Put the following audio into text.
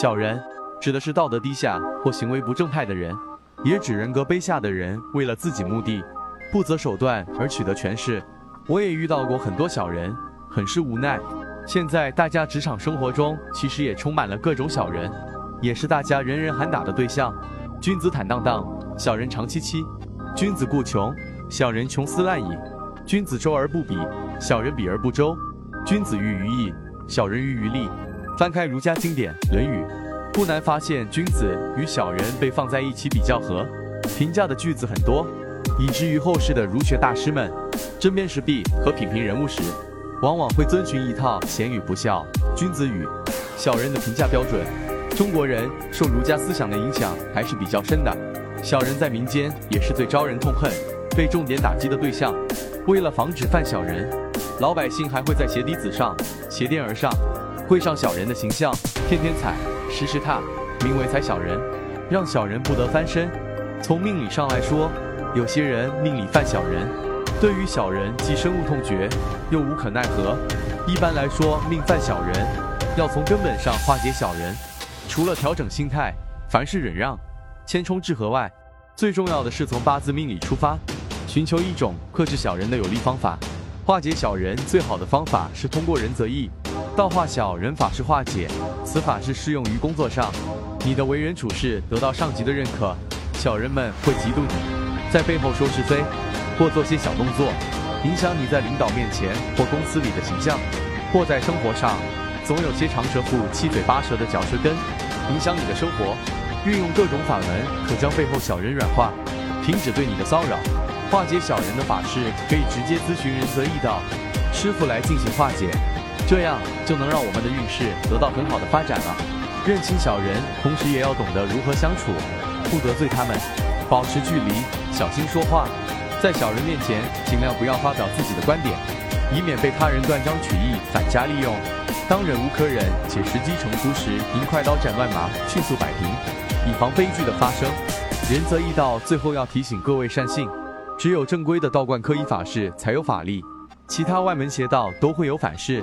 小人指的是道德低下或行为不正派的人，也指人格卑下的人为了自己目的不择手段而取得权势。我也遇到过很多小人，很是无奈。现在大家职场生活中其实也充满了各种小人，也是大家人人喊打的对象。君子坦荡荡，小人长戚戚；君子固穷，小人穷斯滥矣；君子周而不比，小人比而不周；君子喻于义，小人喻于利。翻开儒家经典《论语》，不难发现君子与小人被放在一起比较和评价的句子很多，以至于后世的儒学大师们争辩时弊和品评人物时，往往会遵循一套贤与不孝、君子与小人的评价标准。中国人受儒家思想的影响还是比较深的，小人在民间也是最招人痛恨、被重点打击的对象。为了防止犯小人，老百姓还会在鞋底子上鞋垫儿上会上小人的形象，天天踩，时时踏，名为踩小人，让小人不得翻身。从命理上来说，有些人命里犯小人，对于小人既深恶痛绝，又无可奈何。一般来说，命犯小人，要从根本上化解小人。除了调整心态，凡事忍让、谦冲致和外，最重要的是从八字命理出发，寻求一种克制小人的有力方法。化解小人最好的方法是通过仁则义，道化小人法是化解。此法是适用于工作上，你的为人处事得到上级的认可，小人们会嫉妒你，在背后说是非，或做些小动作，影响你在领导面前或公司里的形象，或在生活上。总有些长舌妇、七嘴八舌的嚼舌根，影响你的生活。运用各种法门，可将背后小人软化，停止对你的骚扰。化解小人的法事，可以直接咨询仁泽义道师傅来进行化解，这样就能让我们的运势得到很好的发展了。认清小人，同时也要懂得如何相处，不得罪他们，保持距离，小心说话。在小人面前，尽量不要发表自己的观点，以免被他人断章取义，反加利用。当忍无可忍且时机成熟时，应快刀斩乱麻，迅速摆平，以防悲剧的发生。仁则义道最后要提醒各位善信：只有正规的道观科仪法事才有法力，其他外门邪道都会有反噬。